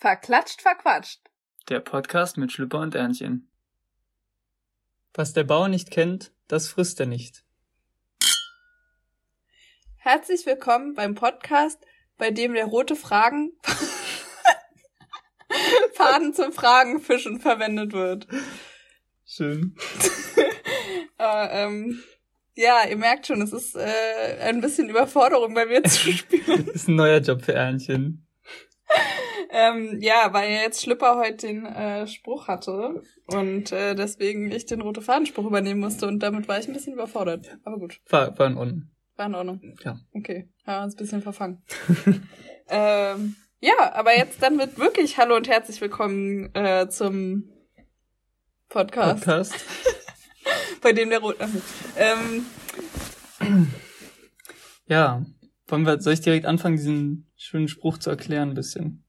Verklatscht, verquatscht. Der Podcast mit Schlüpper und Ernchen. Was der Bauer nicht kennt, das frisst er nicht. Herzlich willkommen beim Podcast, bei dem der rote Fragen Faden zum Fragenfischen verwendet wird. Schön. Aber, ähm, ja, ihr merkt schon, es ist äh, ein bisschen Überforderung bei mir zu spüren. Das ist ein neuer Job für Ernchen. Ähm, ja, weil jetzt Schlüpper heute den äh, Spruch hatte und äh, deswegen ich den rote Fadenspruch übernehmen musste und damit war ich ein bisschen überfordert. Aber gut. War, war in Ordnung. War in Ordnung. Ja. Okay, haben wir uns ein bisschen verfangen. ähm, ja, aber jetzt dann wird wirklich Hallo und herzlich willkommen äh, zum Podcast. Podcast. Bei dem der rote. Ähm, Ja. Wollen wir, soll ich direkt anfangen, diesen schönen Spruch zu erklären ein bisschen?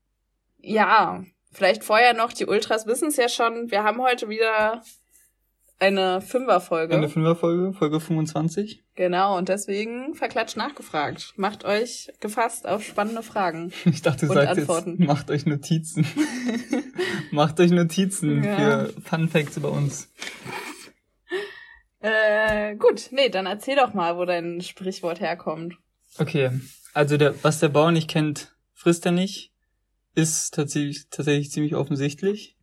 Ja, vielleicht vorher noch, die Ultras wissen es ja schon, wir haben heute wieder eine Fünferfolge. Eine Fünferfolge, Folge 25. Genau, und deswegen verklatscht nachgefragt. Macht euch gefasst auf spannende Fragen. Ich dachte, du Und sagst Antworten. jetzt, macht euch Notizen. macht euch Notizen Ja. für Fun Facts über uns. Äh, gut, nee, dann erzähl doch mal, wo dein Sprichwort herkommt. Okay, also der, was der Bauer nicht kennt, frisst er nicht, ist tatsächlich, tatsächlich ziemlich offensichtlich.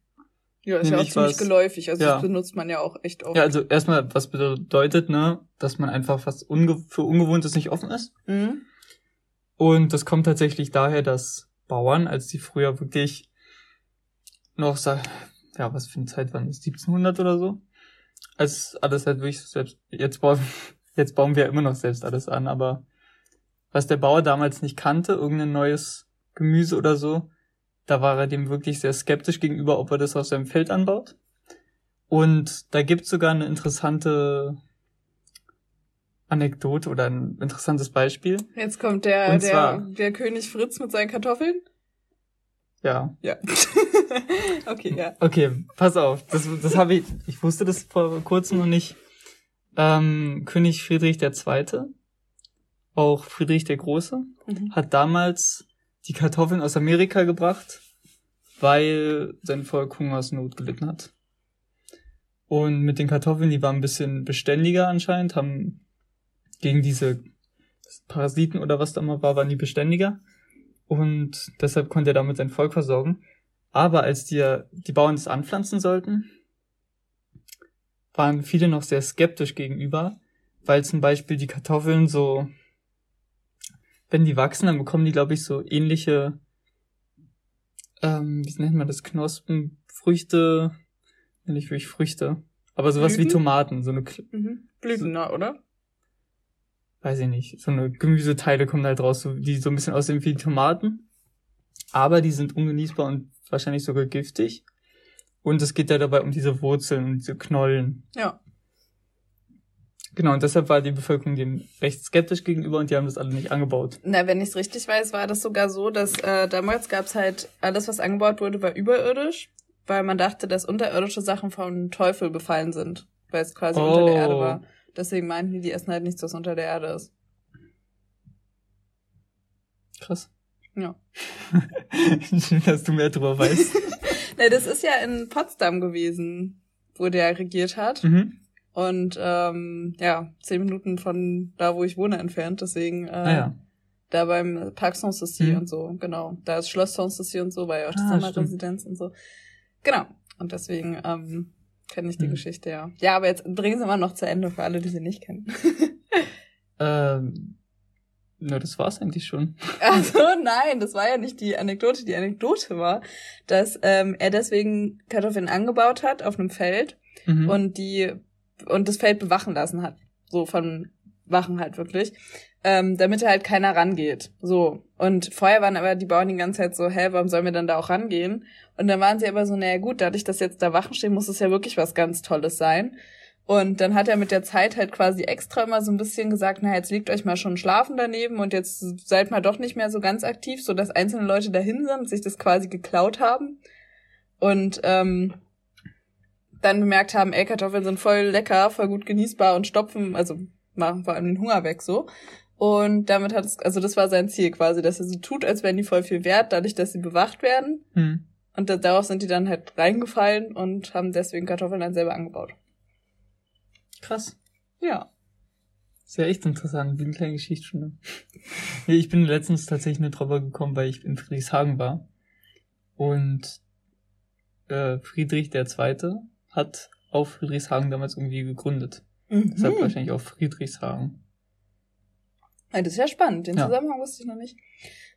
Ja, ist ja auch Nämlich ziemlich was- geläufig. Also ja. das benutzt man ja auch echt oft. Ja, also erstmal, was bedeutet, ne, dass man einfach was unge für Ungewohntes nicht offen ist. Mhm. Und das kommt tatsächlich daher, dass Bauern, als die früher wirklich noch, sa- ja, was für eine Zeit waren das, 1700 oder so? Als alles halt wirklich selbst, jetzt bauen, jetzt bauen wir ja immer noch selbst alles an, aber was der Bauer damals nicht kannte, irgendein neues Gemüse oder so, da war er dem wirklich sehr skeptisch gegenüber, ob er das auf seinem Feld anbaut. Und da gibt's sogar eine interessante Anekdote oder ein interessantes Beispiel. Jetzt kommt der, Und der, zwar- der König Fritz mit seinen Kartoffeln. Ja, Ja. okay, ja. Okay, pass auf. Das, das habe ich, ich wusste das vor kurzem noch nicht. Ähm, König Friedrich II., auch Friedrich der Große, Mhm. hat damals die Kartoffeln aus Amerika gebracht, weil sein Volk Hungersnot gelitten hat. Und mit den Kartoffeln, die waren ein bisschen beständiger anscheinend, haben gegen diese Parasiten oder was da mal war, waren die beständiger. Und deshalb konnte er damit sein Volk versorgen. Aber als die, die Bauern das anpflanzen sollten, waren viele noch sehr skeptisch gegenüber, weil zum Beispiel die Kartoffeln so, wenn die wachsen, dann bekommen die, glaube ich, so ähnliche, ähm, wie nennt man das, Knospen, Früchte, nicht wirklich Früchte, aber sowas wie Blüten? Tomaten, so eine, Mhm. Blütener, oder? weiß ich nicht, so eine Gemüseteile kommen halt raus, so, die so ein bisschen aussehen wie Tomaten, aber die sind ungenießbar und wahrscheinlich sogar giftig. Und es geht ja dabei um diese Wurzeln und diese Knollen. Ja. Genau, und deshalb war die Bevölkerung dem recht skeptisch gegenüber und die haben das alle nicht angebaut. Na, wenn ich es richtig weiß, war das sogar so, dass äh, damals gab's halt alles, was angebaut wurde, war überirdisch, weil man dachte, dass unterirdische Sachen vom Teufel befallen sind, weil es quasi unter der Erde Oh. war. Deswegen meinten die, die essen halt nichts, was unter der Erde ist. Krass. Ja. Schön, dass du mehr drüber weißt. Na, das ist ja in Potsdam gewesen, wo der regiert hat. mhm. Und ähm, ja, zehn Minuten von da, wo ich wohne, entfernt. Deswegen äh, Ah ja. da beim Parc Sanssouci Mhm. und so, genau. Da ist Schloss Sanssouci und so, ja auch die Ah, Sommerresidenz und so. Genau. Und deswegen ähm, kenne ich die Mhm. Geschichte, ja. Ja, aber jetzt bringen sie mal noch zu Ende für alle, die sie nicht kennen. Ähm, na, das war's eigentlich schon. Also nein, das war ja nicht die Anekdote. Die Anekdote war, dass ähm, er deswegen Kartoffeln angebaut hat auf einem Feld Mhm. und die und das Feld bewachen lassen hat. So von Wachen halt wirklich. Ähm, damit da halt keiner rangeht. So. Und vorher waren aber die Bauern die ganze Zeit so, hä, warum sollen wir denn da auch rangehen? Und dann waren sie aber so, naja gut, dadurch, dass jetzt da Wachen stehen, muss es ja wirklich was ganz Tolles sein. Und dann hat er mit der Zeit halt quasi extra immer so ein bisschen gesagt, na, jetzt liegt euch mal schon schlafen daneben und jetzt seid mal doch nicht mehr so ganz aktiv, so dass einzelne Leute dahin sind sich das quasi geklaut haben. Und ähm, dann bemerkt haben, ey, Kartoffeln sind voll lecker, voll gut genießbar und stopfen, also machen vor allem den Hunger weg so. Und damit hat es, also das war sein Ziel quasi, dass er so tut, als wären die voll viel wert, dadurch, dass sie bewacht werden. Hm. Und da, darauf sind die dann halt reingefallen und haben deswegen Kartoffeln dann selber angebaut. Krass. Ja. Ist ja echt interessant, wie eine kleine Geschichtsstunde. Nee, ich bin letztens tatsächlich nur drüber gekommen, weil ich in Friedrichshagen war. Und äh, Friedrich der Zweite hat auf Friedrichshagen damals irgendwie gegründet. Deshalb Mhm. wahrscheinlich auch Friedrichshagen. Ja, das ist ja spannend. Den Ja. Zusammenhang wusste ich noch nicht.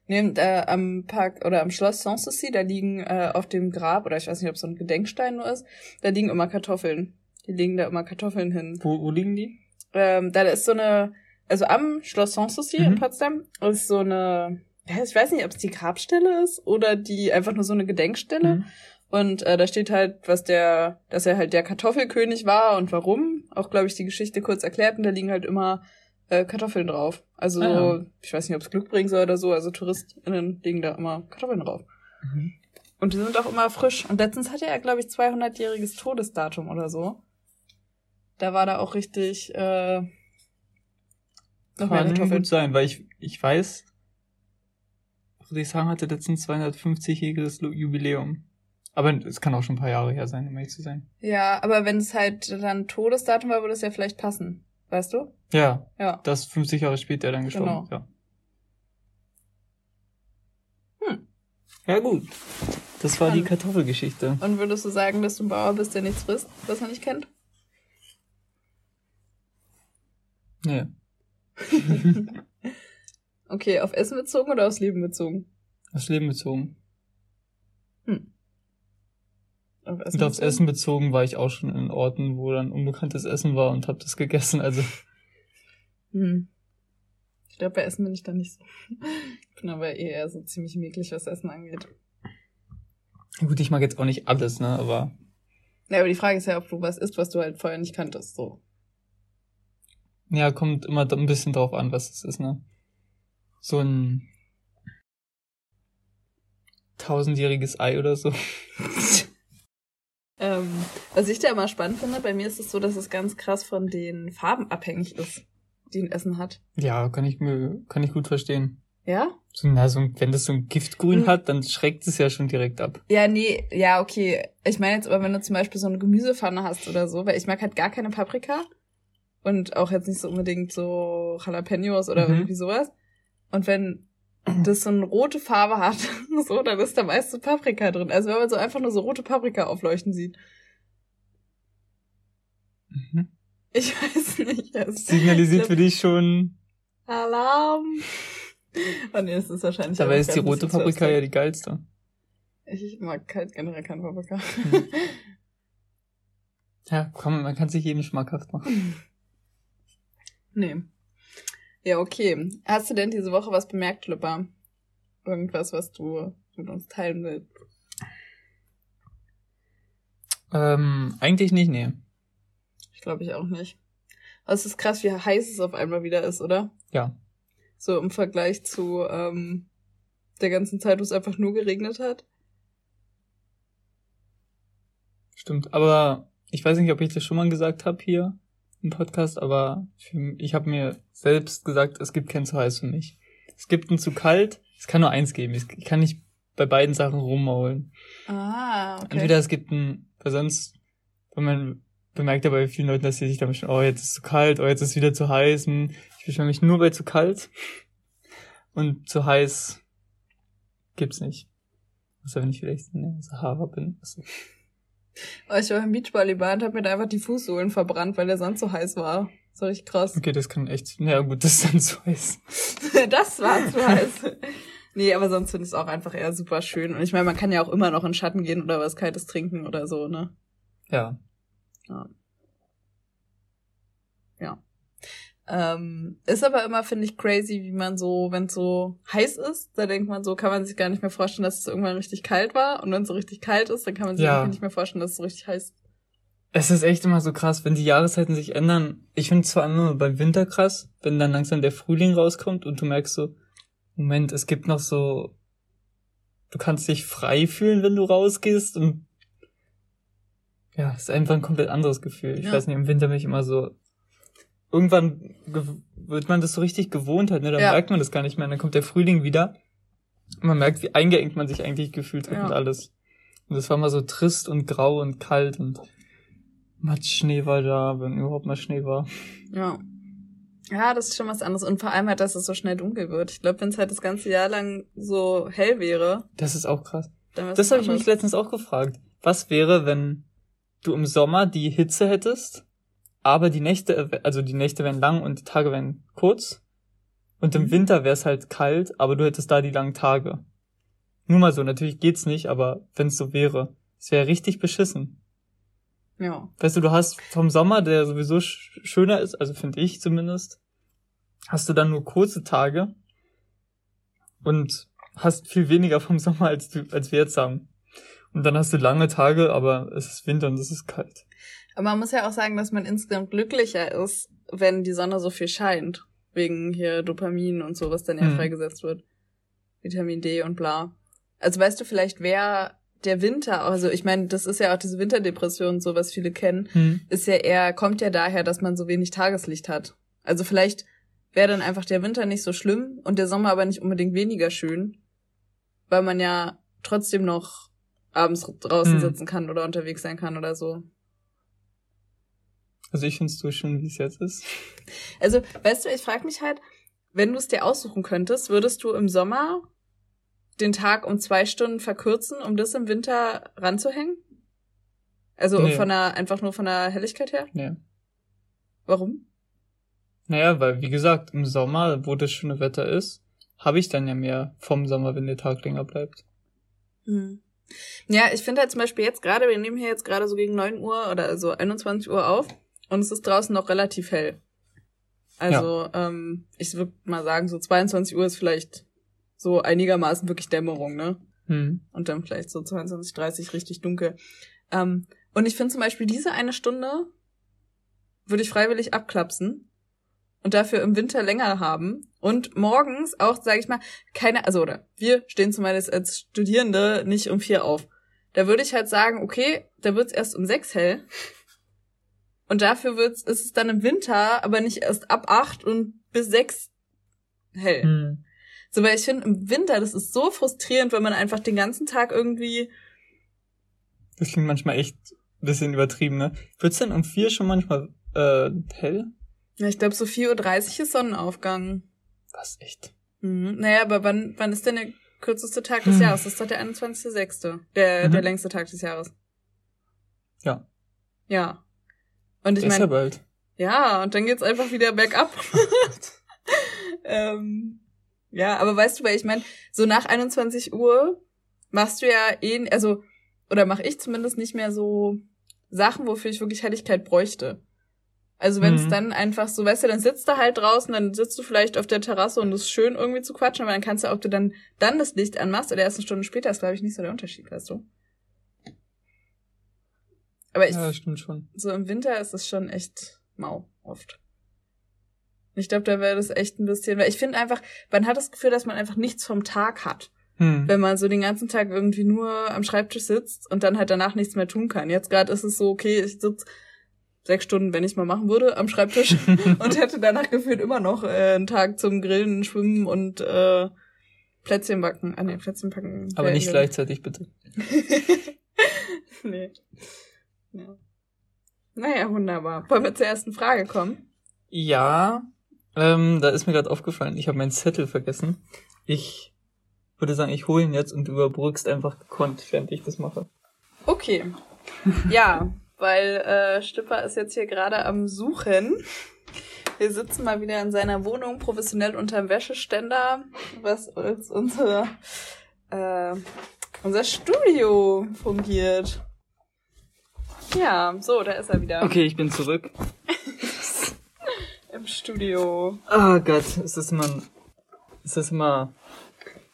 Neben, äh, am Park oder am Schloss Sanssouci, da liegen äh, auf dem Grab, oder ich weiß nicht, ob es so ein Gedenkstein nur ist, da liegen immer Kartoffeln. Die legen da immer Kartoffeln hin. Wo, wo liegen die? Ähm, da ist so eine, also am Schloss Sanssouci in Mhm. Potsdam ist so eine, ich weiß nicht, ob es die Grabstelle ist oder die einfach nur so eine Gedenkstelle. Hm. Und äh, da steht halt, was der, dass er halt der Kartoffelkönig war und warum. Auch, glaube ich, die Geschichte kurz erklärt und da liegen halt immer äh, Kartoffeln drauf. Also, Ah, ja. ich weiß nicht, ob es Glück bringen soll oder so, also TouristInnen legen da immer Kartoffeln drauf. Mhm. Und die sind auch immer frisch. Und letztens hatte er, glaube ich, 200-jähriges Todesdatum oder so. Da war da auch richtig äh, noch mehr Kann Kartoffeln. gut sein, weil ich, ich weiß, Friedrichshagen hatte letztens 250-jähriges Lu- Jubiläum. Aber es kann auch schon ein paar Jahre her sein, um ehrlich zu sein. Ja, aber wenn es halt dann Todesdatum war, würde es ja vielleicht passen. Weißt du? Ja, Ja. das 50 Jahre später dann gestorben. Genau. Ja. Hm. Ja gut. Das war die. Kartoffelgeschichte. Und würdest du sagen, dass du ein Bauer bist, der nichts frisst, was er nicht kennt? Nee. Okay, auf Essen bezogen oder aufs Leben bezogen? Aufs Leben bezogen. Auf Essen Und aufs bezogen? Essen bezogen war ich auch schon in Orten, wo dann unbekanntes Essen war und hab das gegessen. Also Hm. Ich glaube, bei Essen bin ich da nicht so. Ich bin aber eh eher so ziemlich mäglich, was Essen angeht. gut, ich mag jetzt auch nicht alles, ne? Aber Ja, aber die Frage ist ja, ob du was isst, was du halt vorher nicht kanntest. So. ja, kommt immer ein bisschen drauf an, was es ist, ne? So ein tausendjähriges Ei oder so. Was ich da immer spannend finde, bei mir ist es so, dass es ganz krass von den Farben abhängig ist, die ein Essen hat. Ja, kann ich mir, kann ich gut verstehen. Ja? So, na, so, wenn das so ein Giftgrün Hm. hat, dann schreckt es ja schon direkt ab. Ja, nee, ja, okay. Ich meine jetzt aber, wenn du zum Beispiel so eine Gemüsepfanne hast oder so, weil ich mag halt gar keine Paprika und auch jetzt nicht so unbedingt so Jalapenos oder Mhm. irgendwie sowas. Und wenn das so eine rote Farbe hat, so, dann ist da meist so Paprika drin. Also wenn man so einfach nur so rote Paprika aufleuchten sieht. Mhm. Ich weiß nicht. Es Signalisiert für dich schon, Alarm. Oh nee, das ist wahrscheinlich. dabei ist die rote Paprika ja die geilste. Ich mag halt generell keine Paprika. Hm. Ja, komm, man kann sich jedem schmackhaft machen. Nee. Ja, okay. Hast du denn diese Woche was bemerkt, Lipper? Irgendwas, was du mit uns teilen willst? Ähm, eigentlich nicht, nee. Glaube ich auch nicht. Aber es ist krass, wie heiß es auf einmal wieder ist, oder? Ja. So im Vergleich zu ähm, der ganzen Zeit, wo es einfach nur geregnet hat. Stimmt, aber ich weiß nicht, ob ich das schon mal gesagt habe hier im Podcast, aber ich habe mir selbst gesagt, es gibt kein zu heiß für mich. Es gibt ein zu kalt, es kann nur eins geben. Ich ich kann nicht bei beiden Sachen rummaulen. Ah, okay. Entweder es gibt ein, weil sonst, wenn man bemerkt ja bei vielen Leuten, dass sie sich damit schon, oh, jetzt ist es zu kalt, oh, jetzt ist es wieder zu heiß. Hm, Ich beschwere mich nur bei zu kalt. Und zu heiß gibt's nicht. Außer wenn ich vielleicht in der Sahara bin. Also, ich war im Beachvolleyball und hab mir da einfach die Fußsohlen verbrannt, weil der Sand so heiß war. So richtig krass. okay, das kann echt, na ja, gut, das ist dann zu heiß. das war zu heiß. Nee, aber sonst finde ich es auch einfach eher super schön. Und ich meine, man kann ja auch immer noch in Schatten gehen oder was Kaltes trinken oder so, ne? Ja. Ähm, ist aber immer, finde ich, crazy, wie man so, wenn es so heiß ist, da denkt man so, kann man sich gar nicht mehr vorstellen, dass es irgendwann richtig kalt war. Und wenn es so richtig kalt ist, dann kann man sich Ja. nicht mehr vorstellen, dass es so richtig heiß Es ist echt immer so krass, wenn die Jahreszeiten sich ändern. Ich finde zwar immer beim Winter krass, wenn dann langsam der Frühling rauskommt und du merkst so, Moment, es gibt noch so, du kannst dich frei fühlen, wenn du rausgehst und ja, es ist einfach ein komplett anderes Gefühl. Ich Ja. weiß nicht, im Winter bin ich immer so, irgendwann ge- wird man das so richtig gewohnt hat, ne? Dann ja. merkt man das gar nicht mehr. Und dann kommt der Frühling wieder. Und man merkt, wie eingeengt man sich eigentlich gefühlt hat ja. und alles. Und das war mal so trist und grau und kalt und Matsch Schnee war da, wenn überhaupt mal Schnee war. Ja. Ja, das ist schon was anderes. Und vor allem halt, dass es so schnell dunkel wird. Ich glaube, wenn es halt das ganze Jahr lang so hell wäre. Das ist auch krass. Das habe ich mich letztens auch gefragt. Was wäre, wenn du im Sommer die Hitze hättest, aber die Nächte, also die Nächte wären lang und die Tage wären kurz. Und im mhm. Winter wäre es halt kalt, aber du hättest da die langen Tage. Nur mal so, natürlich geht's nicht, aber wenn es so wäre, es wäre richtig beschissen. Ja. Weißt du, du hast vom Sommer, der sowieso sch schöner ist, also finde ich zumindest, hast du dann nur kurze Tage und hast viel weniger vom Sommer, als, du, als wir jetzt haben. Und dann hast du lange Tage, aber es ist Winter und es ist kalt. Aber man muss ja auch sagen, dass man insgesamt glücklicher ist, wenn die Sonne so viel scheint. Wegen hier Dopamin und so, was dann ja hm. freigesetzt wird. Vitamin D und bla. Also weißt du vielleicht, wer der Winter, also ich meine, das ist ja auch diese Winterdepression, so was viele kennen, hm. ist ja eher, kommt ja daher, dass man so wenig Tageslicht hat. Also vielleicht wäre dann einfach der Winter nicht so schlimm und der Sommer aber nicht unbedingt weniger schön, weil man ja trotzdem noch abends draußen hm. sitzen kann oder unterwegs sein kann oder so. Also ich find's so schön, wie es jetzt ist. Also, weißt du, ich frage mich halt, wenn du es dir aussuchen könntest, würdest du im Sommer den Tag um zwei Stunden verkürzen, um das im Winter ranzuhängen? Also nee. von der, einfach nur von der Helligkeit her? Nee. Warum? Naja, weil, wie gesagt, im Sommer, wo das schöne Wetter ist, habe ich dann ja mehr vom Sommer, wenn der Tag länger bleibt. Hm. Ja, ich finde halt zum Beispiel jetzt gerade, wir nehmen hier jetzt gerade so gegen neun Uhr oder also 21 Uhr auf und es ist draußen noch relativ hell. Also, ja. ähm, ich würde mal sagen, so 22 Uhr ist vielleicht so einigermaßen wirklich Dämmerung, ne? Hm. Und dann vielleicht so 22, 30 richtig dunkel. Ähm, und ich finde zum Beispiel diese eine Stunde würde ich freiwillig abklapsen und dafür im Winter länger haben und morgens auch, sage ich mal, keine, also oder wir stehen zumindest als Studierende nicht um vier auf. Da würde ich halt sagen, okay, da wird's erst um sechs hell und dafür wird's, ist es dann im Winter, aber nicht erst ab acht und bis sechs hell. Hm. So, weil ich finde, im Winter, das ist so frustrierend, wenn man einfach den ganzen Tag irgendwie. Das klingt manchmal echt ein bisschen übertrieben, ne? Wird's denn um vier schon manchmal äh, hell? Ja, ich glaube, so 4.30 Uhr ist Sonnenaufgang. Was, echt? Mhm. Naja, aber wann, wann ist denn der kürzeste Tag des hm. Jahres? Das ist doch der 21.06. Der, mhm. der längste Tag des Jahres. Ja. Ja. Und ich meine. Ja bald. Ja, und dann geht's einfach wieder bergab. ähm, ja, aber weißt du, weil ich meine, so nach 21 Uhr machst du ja eh, also, oder mach ich zumindest nicht mehr so Sachen, wofür ich wirklich Helligkeit bräuchte. Also wenn es mhm. dann einfach so, weißt du, dann sitzt du halt draußen, dann sitzt du vielleicht auf der Terrasse und es ist schön irgendwie zu quatschen, aber dann kannst du, ob du dann dann das Licht anmachst oder erst eine Stunde später, ist glaube ich nicht so der Unterschied, weißt du. Aber ich, ja, stimmt schon. so im Winter ist es schon echt mau, oft. Ich glaube, da wäre das echt ein bisschen, weil ich finde einfach, man hat das Gefühl, dass man einfach nichts vom Tag hat. Hm. Wenn man so den ganzen Tag irgendwie nur am Schreibtisch sitzt und dann halt danach nichts mehr tun kann. Jetzt gerade ist es so, okay, ich sitze sechs Stunden, wenn ich mal machen würde, am Schreibtisch und hätte danach gefühlt immer noch äh, einen Tag zum Grillen, Schwimmen und äh, Plätzchen backen. Ah nee, Plätzchen backen. Aber nicht gleichzeitig, bitte. nee. Ja. Naja, wunderbar. Wollen wir zur ersten Frage kommen? Ja, ähm, da ist mir gerade aufgefallen, ich habe meinen Zettel vergessen. Ich würde sagen, ich hole ihn jetzt und du überbrückst einfach gekonnt, während ich das mache. Okay. Ja, weil äh, Stipper ist jetzt hier gerade am Suchen. Wir sitzen mal wieder in seiner Wohnung, professionell unterm Wäscheständer, was als unser, äh, unser Studio fungiert. Ja, so, da ist er wieder. Okay, ich bin zurück. Im Studio. Oh Gott, es ist immer, es ist immer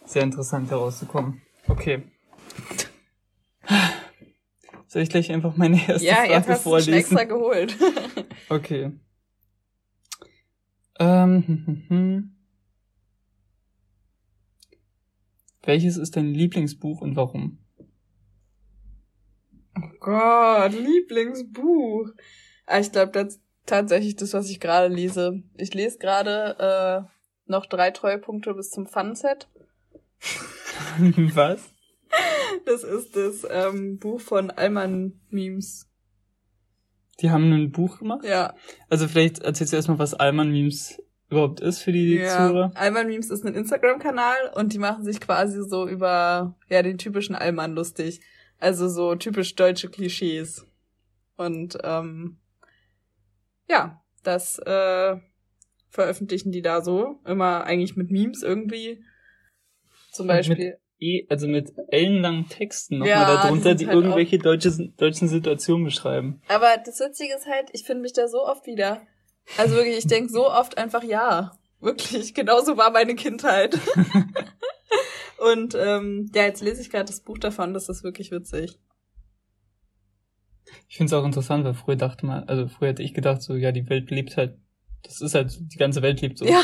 sehr interessant herauszukommen. Okay. Soll ich gleich einfach meine erste ja, Frage jetzt hast vorlesen? Ja, extra geholt. okay. Ähm, hm, hm, hm. Welches ist dein Lieblingsbuch und warum? Oh Gott, Lieblingsbuch. Ah, ich glaube, das, tatsächlich das, was ich gerade lese. Ich lese gerade äh, noch drei Treuepunkte bis zum Funset. was? Das ist das ähm, Buch von Alman Memes. Die haben ein Buch gemacht? Ja. Also vielleicht erzählst du erstmal, was Alman Memes überhaupt ist für die ja. Zuhörer. Alman Memes ist ein Instagram-Kanal und die machen sich quasi so über ja den typischen Alman lustig. Also so typisch deutsche Klischees. Und ähm, ja, das äh, veröffentlichen die da so. Immer eigentlich mit Memes irgendwie. Zum Beispiel. E, also mit ellenlangen Texten nochmal Ja, darunter, die die, halt irgendwelche deutsche, deutschen Situationen beschreiben. Aber das Witzige ist halt, ich finde mich da so oft wieder. Also wirklich, ich denk so oft einfach ja. Wirklich, genauso war meine Kindheit. Und ähm, ja, jetzt lese ich gerade das Buch davon, das ist wirklich witzig. Ich finde es auch interessant, weil früher dachte man, also früher hätte ich gedacht, so, ja, die Welt lebt halt, das ist halt, die ganze Welt lebt so. Ja,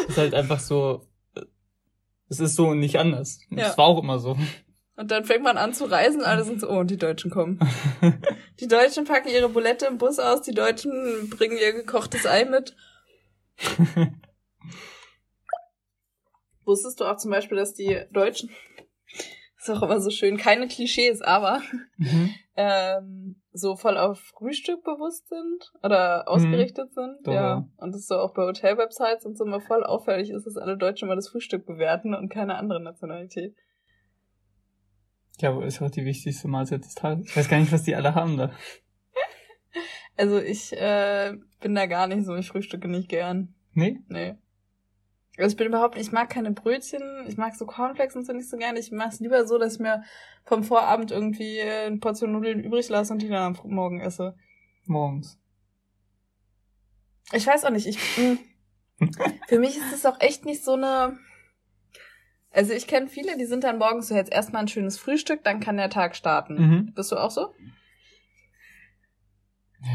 Das ist halt einfach so, es ist so und nicht anders. Ja. Es war auch immer so. und dann fängt man an zu reisen, alle sind so, oh, und die Deutschen kommen. Die Deutschen packen ihre Bulette im Bus aus, die Deutschen bringen ihr gekochtes Ei mit. Wusstest du auch zum Beispiel, dass die Deutschen, ist auch immer so schön, keine Klischees, aber Mhm. ähm, so voll auf Frühstück bewusst sind oder ausgerichtet sind. Doch, ja. ja. Und das so auch bei Hotel-Websites und so immer voll auffällig ist, dass alle Deutschen mal das Frühstück bewerten und keine andere Nationalität. Ja, aber ist auch die wichtigste Mahlzeit des Tages. Ich weiß gar nicht, was die alle haben da. Also ich äh, bin da gar nicht so, ich frühstücke nicht gern. Nee? Nee. Also ich bin überhaupt, ich mag keine Brötchen, ich mag so Cornflakes und so nicht so gerne. Ich mache es lieber so, dass ich mir vom Vorabend irgendwie eine Portion Nudeln übrig lasse und die dann am Morgen esse. Morgens. Ich weiß auch nicht, ich mh, für mich ist es auch echt nicht so eine Also ich kenne viele, die sind dann morgens so jetzt erstmal ein schönes Frühstück, dann kann der Tag starten. Mhm. Bist du auch so?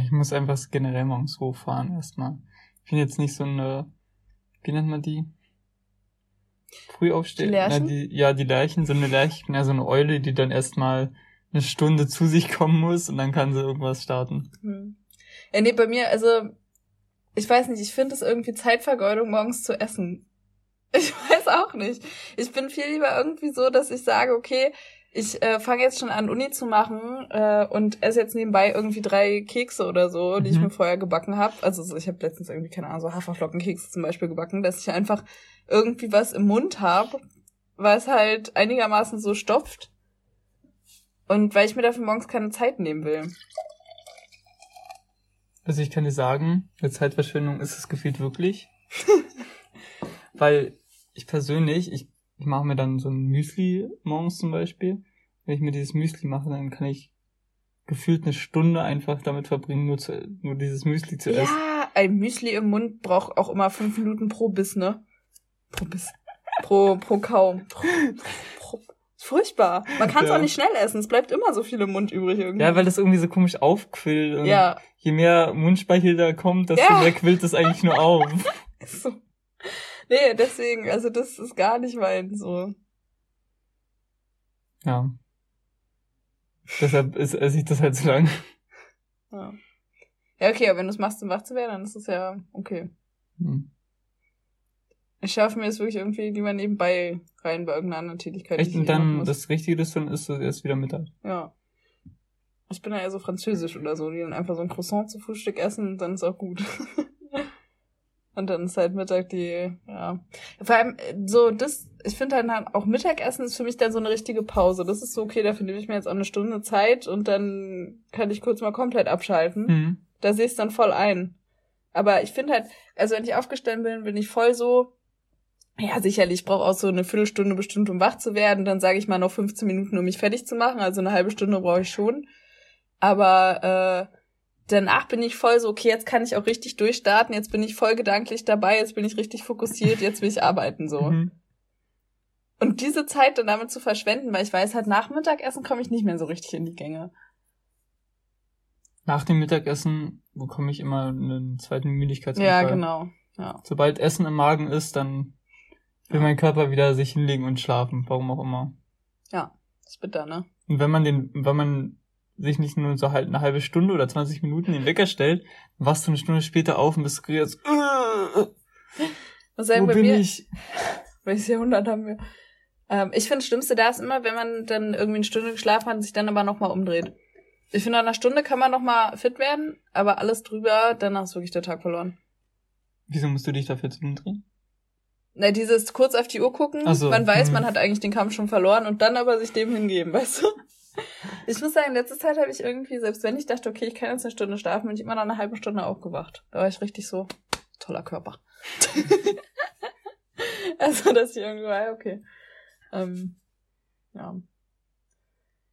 Ich muss einfach generell morgens hochfahren erstmal. Ich bin jetzt nicht so eine, wie nennt man die? Frühaufsteher. Die Lerchen? Na, die, ja, die Lerchen, so eine Lerche, ich bin ja so eine Eule, die dann erstmal eine Stunde zu sich kommen muss und dann kann sie irgendwas starten. Hm. Ja, nee, bei mir, also, ich weiß nicht, ich finde es irgendwie Zeitvergeudung, morgens zu essen. Ich weiß auch nicht. Ich bin viel lieber irgendwie so, dass ich sage, okay, ich äh, fange jetzt schon an, Uni zu machen äh, und esse jetzt nebenbei irgendwie drei Kekse oder so, die ich Mhm. mir vorher gebacken habe. Also so, ich habe letztens irgendwie, keine Ahnung, so Haferflockenkekse zum Beispiel gebacken, dass ich einfach irgendwie was im Mund habe, was halt einigermaßen so stopft. Und weil ich mir dafür morgens keine Zeit nehmen will. Also ich kann dir sagen, eine Zeitverschwendung ist es gefühlt wirklich. Weil ich persönlich, ich, ich mache mir dann so ein Müsli morgens zum Beispiel. Wenn ich mir dieses Müsli mache, dann kann ich gefühlt eine Stunde einfach damit verbringen, nur, zu, nur dieses Müsli zu essen. Ja, ein Müsli im Mund braucht auch immer fünf Minuten pro Biss, ne? Pro Biss. Pro, pro Kaum. Pro, pro, ist furchtbar. Man kann es Ja. auch nicht schnell essen. Es bleibt immer so viel im Mund übrig irgendwie. Ja, weil das irgendwie so komisch aufquillt. Und ja, je mehr Mundspeichel da kommt, desto Ja. mehr quillt es eigentlich nur auf. so. Nee, deswegen, also das ist gar nicht mein so. Ja. Deshalb ist, esse ich das halt so lang. Ja. Ja, okay, aber wenn du es machst, um wach zu werden, dann ist es ja okay. Hm. Ich schaffe mir das wirklich irgendwie lieber nebenbei rein bei irgendeiner anderen Tätigkeit. Echt, und dann das Richtige ist, dann ist es erst wieder Mittag. Ja. Ich bin ja eher so französisch oder so, die dann einfach so ein Croissant zu Frühstück essen und dann ist auch gut. und dann ist halt Mittag die, ja. Vor allem, äh, so, das, ich finde halt auch Mittagessen ist für mich dann so eine richtige Pause. Das ist so, okay, dafür nehme ich mir jetzt auch eine Stunde Zeit und dann kann ich kurz mal komplett abschalten. Mhm. Da sehe ich es dann voll ein. Aber ich finde halt, also wenn ich aufgestanden bin, bin ich voll so, ja, sicherlich, ich brauche auch so eine Viertelstunde bestimmt, um wach zu werden. Dann sage ich mal noch 15 Minuten, um mich fertig zu machen. Also eine halbe Stunde brauche ich schon. Aber äh, danach bin ich voll so, okay, jetzt kann ich auch richtig durchstarten. Jetzt bin ich voll gedanklich dabei. Jetzt bin ich richtig fokussiert. Jetzt will ich arbeiten so. Mhm. Und diese Zeit dann damit zu verschwenden, weil ich weiß halt, nach Mittagessen komme ich nicht mehr so richtig in die Gänge. Nach dem Mittagessen bekomme ich immer einen zweiten Müdigkeitsanfall. Ja, genau. Ja. Sobald Essen im Magen ist, dann will mein Körper wieder sich hinlegen und schlafen, warum auch immer. Ja, ist bitter, ne? Und wenn man den, wenn man sich nicht nur so halt eine halbe Stunde oder 20 Minuten den Wecker stellt, wachst du eine Stunde später auf und bist jetzt, äh, Was sagen wo bei bin mir? ich? Welches Jahrhundert haben wir? Ähm, ich finde, das Schlimmste da ist immer, wenn man dann irgendwie eine Stunde geschlafen hat und sich dann aber nochmal umdreht. Ich finde, nach einer Stunde kann man nochmal fit werden, aber alles drüber, danach ist wirklich der Tag verloren. Wieso musst du dich dafür zu umdrehen? Na, dieses kurz auf die Uhr gucken, so, man weiß, hm. man hat eigentlich den Kampf schon verloren und dann aber sich dem hingeben, weißt du? Ich muss sagen, in letzter Zeit habe ich irgendwie, selbst wenn ich dachte, okay, ich kann jetzt eine Stunde schlafen, bin ich immer nach einer halben Stunde aufgewacht. Da war ich richtig so, toller Körper. also, dass ich irgendwie war, okay. Ähm, ja.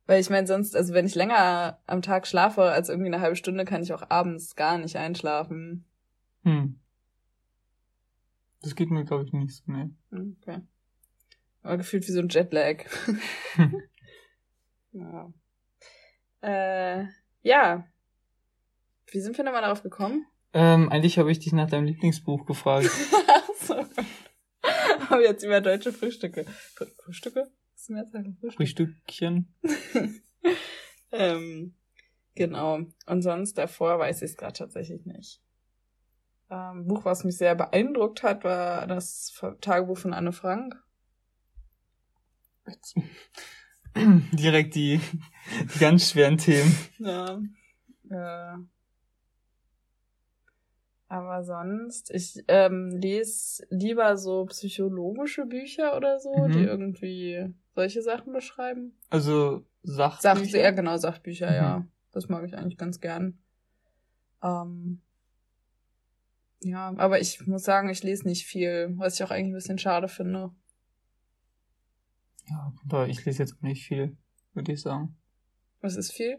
Weil ich meine, sonst, also wenn ich länger am Tag schlafe als irgendwie eine halbe Stunde, kann ich auch abends gar nicht einschlafen. Hm. Das geht mir, glaube ich, nicht so, ne. Okay. Aber gefühlt wie so ein Jetlag. ja. Äh, ja. Wie sind wir nochmal darauf gekommen? ähm, eigentlich habe ich dich nach deinem Lieblingsbuch gefragt. so. Aber jetzt über deutsche Frühstücke. Fr Frühstücke? Was ist Frühstück? Frühstückchen. ähm, genau. Und sonst davor weiß ich es gerade tatsächlich nicht. Ähm, Buch, was mich sehr beeindruckt hat, war das Tagebuch von Anne Frank. Direkt die, die ganz schweren Themen. Ja. Äh, aber sonst, ich ähm, lese lieber so psychologische Bücher oder so, Mhm. die irgendwie solche Sachen beschreiben. Also Sachbücher. Sach sehr genau Sachbücher, Mhm. ja. Das mag ich eigentlich ganz gern. Ähm, ja, aber ich muss sagen, ich lese nicht viel, was ich auch eigentlich ein bisschen schade finde. Ja, aber ich lese jetzt auch nicht viel, würde ich sagen. Was ist viel?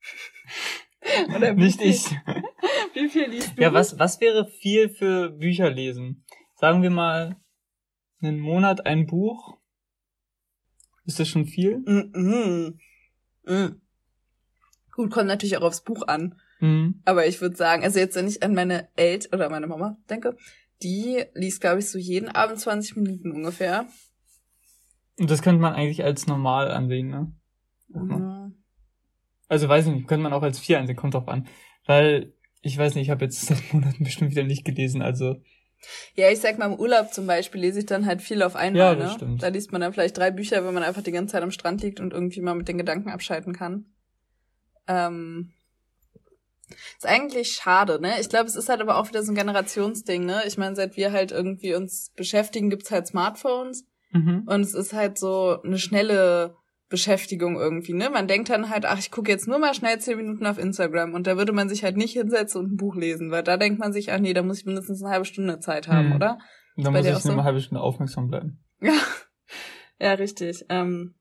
Oder Nicht viel, ich. Wie viel liest du? Ja, was, was wäre viel für Bücher lesen? Sagen wir mal, einen Monat ein Buch. Ist das schon viel? Mhm. Mhm. Gut, kommt natürlich auch aufs Buch an. Mhm. Aber ich würde sagen, also jetzt, wenn ich an meine Eltern oder meine Mama denke, die liest, glaube ich, so jeden Abend 20 Minuten ungefähr. Und das könnte man eigentlich als normal ansehen, ne? Ja. Also weiß ich nicht, könnte man auch als vier ansehen, kommt drauf an. Weil, ich weiß nicht, ich habe jetzt seit Monaten bestimmt wieder nicht gelesen, also Ja, ich sag mal, im Urlaub zum Beispiel lese ich dann halt viel auf einmal. Ja, das ne? stimmt. Da liest man dann vielleicht drei Bücher, wenn man einfach die ganze Zeit am Strand liegt und irgendwie mal mit den Gedanken abschalten kann. Ähm, ist eigentlich schade, ne? Ich glaube, es ist halt aber auch wieder so ein Generationsding, ne? Ich meine, seit wir halt irgendwie uns beschäftigen, gibt's halt Smartphones mhm. und es ist halt so eine schnelle Beschäftigung irgendwie, ne? Man denkt dann halt, ach, ich gucke jetzt nur mal schnell zehn Minuten auf Instagram und da würde man sich halt nicht hinsetzen und ein Buch lesen, weil da denkt man sich, ach nee, da muss ich mindestens eine halbe Stunde Zeit haben, Hm. oder? Und dann muss ich nur so? eine halbe Stunde aufmerksam bleiben. Ja, ja, richtig. Ähm,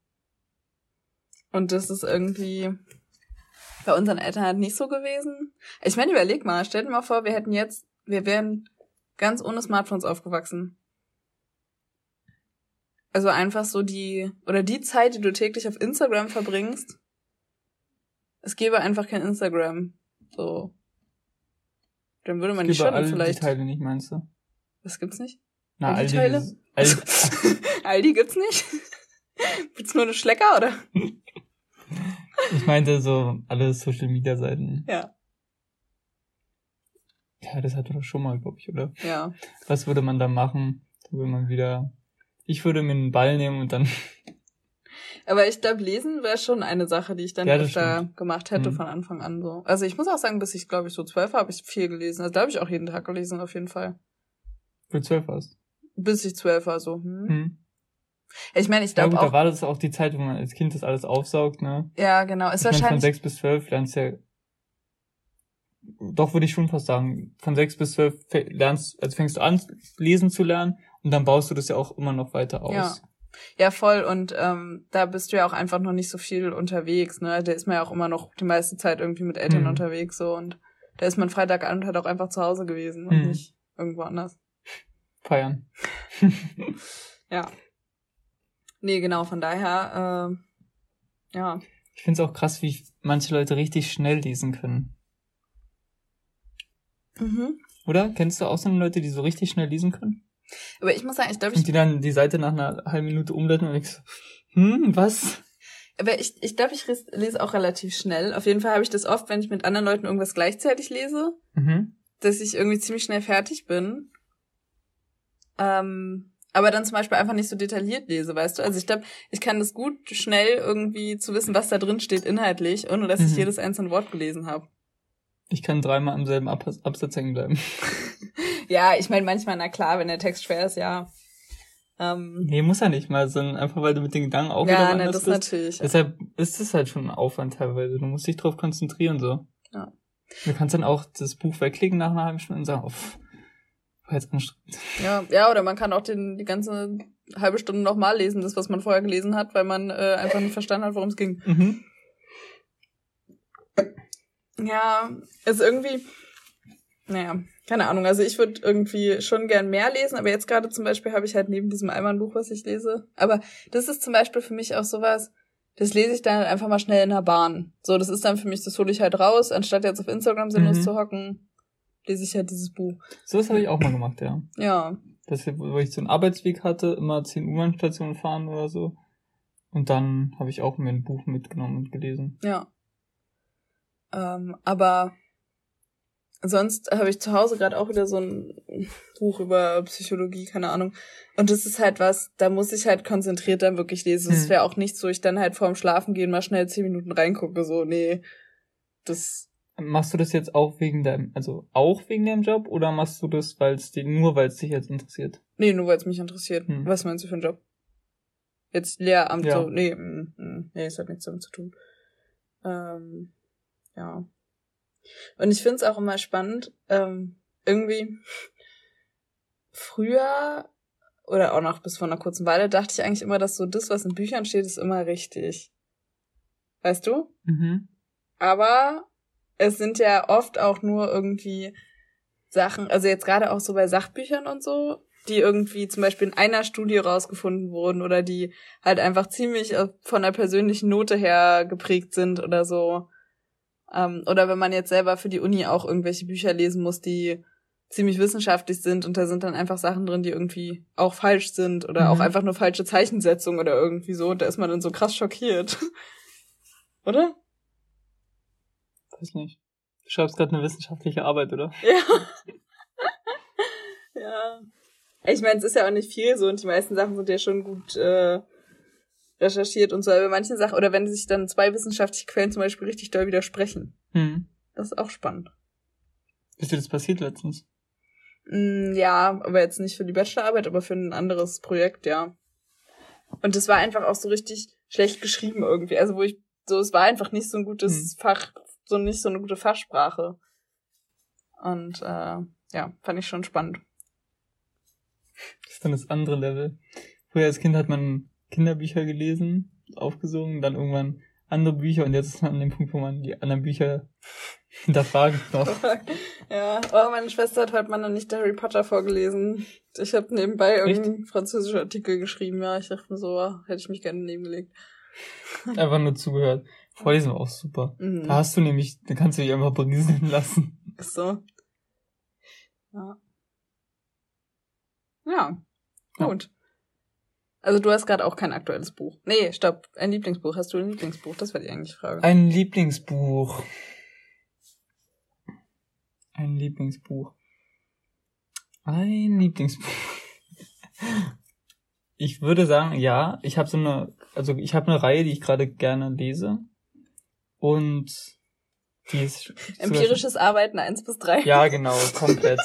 und das ist irgendwie bei unseren Eltern halt nicht so gewesen. Ich meine, überleg mal, stell dir mal vor, wir hätten jetzt, wir wären ganz ohne Smartphones aufgewachsen. Also einfach so die, oder die Zeit, die du täglich auf Instagram verbringst, es gäbe einfach kein Instagram. So. Dann würde man die Es gibt schon vielleicht. die Teile nicht, meinst du? Was gibt's nicht? Na, all Welche die, Teile? all, Aldi gibt's nicht? Gibt's nur eine Schlecker, oder? ich meinte so alle Social Media Seiten. Ja. Ja, das hatten wir doch schon mal, glaube ich, oder? Ja. Was würde man da machen? Da würde man wieder. Ich würde mir einen Ball nehmen und dann. Aber ich glaube, lesen wäre schon eine Sache, die ich dann Ja, öfter stimmt. gemacht hätte Mhm. von Anfang an so. Also ich muss auch sagen, bis ich, glaube ich, so zwölf war, habe ich viel gelesen. Also da habe ich auch jeden Tag gelesen, auf jeden Fall. Für zwölf warst. Bis ich zwölf war so. Hm. Hm. Ich meine, ich Ja glaube da auch. war das auch die Zeit, wo man als Kind das alles aufsaugt, ne? Ja, genau. Ist Ich meine, von wahrscheinlich. sechs bis zwölf lernst ja. Doch würde ich schon fast sagen, von sechs bis zwölf lernst, also fängst du an, lesen zu lernen und dann baust du das ja auch immer noch weiter aus. Ja. Ja, voll. Und ähm, da bist du ja auch einfach noch nicht so viel unterwegs, ne? Da ist man ja auch immer noch die meiste Zeit irgendwie mit Eltern Mhm. unterwegs so und da ist man Freitagabend halt auch einfach zu Hause gewesen und Mhm. nicht irgendwo anders. Feiern. Ja. Nee, genau, von daher, äh, ja. Ich finde es auch krass, wie manche Leute richtig schnell lesen können. Mhm. Oder? Kennst du auch so Leute, die so richtig schnell lesen können? Aber ich muss sagen, ich glaube, Und ich, die dann die Seite nach einer halben Minute umblättern und ich so, hm, was? Aber ich, ich glaube, ich lese auch relativ schnell. Auf jeden Fall habe ich das oft, wenn ich mit anderen Leuten irgendwas gleichzeitig lese, mhm. dass ich irgendwie ziemlich schnell fertig bin. Ähm, aber dann zum Beispiel einfach nicht so detailliert lese, weißt du? Also ich glaube, ich kann das gut schnell irgendwie zu wissen, was da drin steht inhaltlich, ohne dass mhm. ich jedes einzelne Wort gelesen habe. Ich kann dreimal am selben Ab Absatz hängen bleiben. ja, ich meine manchmal, na klar, wenn der Text schwer ist, ja. Ähm, nee, muss ja nicht mal, sondern einfach, weil du mit den Gedanken auch ja, wieder ne, das bist. natürlich. Deshalb ist es halt schon ein Aufwand teilweise. Du musst dich drauf konzentrieren, so. Ja. Du kannst dann auch das Buch wegklicken nach einer halben Stunde und sagen, oh, war jetzt anstrengend. Ja, ja, oder man kann auch den, die ganze halbe Stunde nochmal lesen, das, was man vorher gelesen hat, weil man äh, einfach nicht verstanden hat, worum es ging. Mhm. Ja, ist irgendwie, naja, keine Ahnung. Also ich würde irgendwie schon gern mehr lesen, aber jetzt gerade zum Beispiel habe ich halt neben diesem Eimann-Buch, was ich lese. Aber das ist zum Beispiel für mich auch sowas, das lese ich dann halt einfach mal schnell in der Bahn. So, das ist dann für mich, das hole ich halt raus, anstatt jetzt auf Instagram sinnlos mhm. zu hocken, lese ich halt dieses Buch. So was habe ich auch mal gemacht, ja. Ja. Das, wo ich so einen Arbeitsweg hatte, immer zehn U-Bahn-Stationen fahren oder so. Und dann habe ich auch mir ein Buch mitgenommen und gelesen. Ja. Ähm, aber sonst habe ich zu Hause gerade auch wieder so ein Buch über Psychologie, keine Ahnung. Und das ist halt was, da muss ich halt konzentriert dann wirklich lesen. Es hm. wäre auch nicht so, ich dann halt vorm Schlafen gehen mal schnell zehn Minuten reingucke, so, nee. Das. Machst du das jetzt auch wegen deinem, also auch wegen deinem Job oder machst du das, weil es dir, nur weil es dich jetzt interessiert? Nee, nur weil es mich interessiert. Hm. Was meinst du für einen Job? Jetzt Lehramt, ja. so, nee, mm, nee, es hat nichts damit zu tun. Ähm, ja. Und ich finde es auch immer spannend, ähm, irgendwie früher oder auch noch bis vor einer kurzen Weile dachte ich eigentlich immer, dass so das, was in Büchern steht, ist immer richtig. Weißt du? Mhm. Aber es sind ja oft auch nur irgendwie Sachen, also jetzt gerade auch so bei Sachbüchern und so, die irgendwie zum Beispiel in einer Studie rausgefunden wurden oder die halt einfach ziemlich von der persönlichen Note her geprägt sind oder so. Ähm, oder wenn man jetzt selber für die Uni auch irgendwelche Bücher lesen muss, die ziemlich wissenschaftlich sind und da sind dann einfach Sachen drin, die irgendwie auch falsch sind oder mhm. auch einfach nur falsche Zeichensetzung oder irgendwie so und da ist man dann so krass schockiert. oder? Weiß nicht. Du schreibst gerade eine wissenschaftliche Arbeit, oder? Ja. ja. Ich meine, es ist ja auch nicht viel so und die meisten Sachen sind ja schon gut äh, recherchiert und so, aber manche Sachen, oder wenn sich dann zwei wissenschaftliche Quellen zum Beispiel richtig doll widersprechen. Hm. Das ist auch spannend. Ist dir das passiert letztens? Mm, ja, aber jetzt nicht für die Bachelorarbeit, aber für ein anderes Projekt, ja. Und das war einfach auch so richtig schlecht geschrieben irgendwie. Also wo ich, so, es war einfach nicht so ein gutes hm. Fach, so nicht so eine gute Fachsprache. Und äh, ja, fand ich schon spannend. Das ist dann das andere Level. Früher als Kind hat man Kinderbücher gelesen, aufgesogen, dann irgendwann andere Bücher und jetzt ist man an dem Punkt, wo man die anderen Bücher hinterfragt noch. ja, oh, meine Schwester hat heute mal noch nicht Harry Potter vorgelesen. Ich habe nebenbei irgendeinen französischen Artikel geschrieben, ja. Ich dachte mir so, oh, hätte ich mich gerne nebengelegt. Einfach nur zugehört. Vorlesen war auch super. Mhm. Da hast du nämlich, da kannst du dich einfach berieseln lassen. Ach so. Ja. Ja. Gut. Ja. Also du hast gerade auch kein aktuelles Buch. Nee, stopp. Ein Lieblingsbuch. Hast du ein Lieblingsbuch? Das wäre die eigentliche Frage. Ein Lieblingsbuch. Ein Lieblingsbuch. Ein Lieblingsbuch. Ich würde sagen, ja, ich habe so eine, also ich habe eine Reihe, die ich gerade gerne lese. Und die ist. Empirisches Arbeiten eins bis drei. Ja, genau, komplett.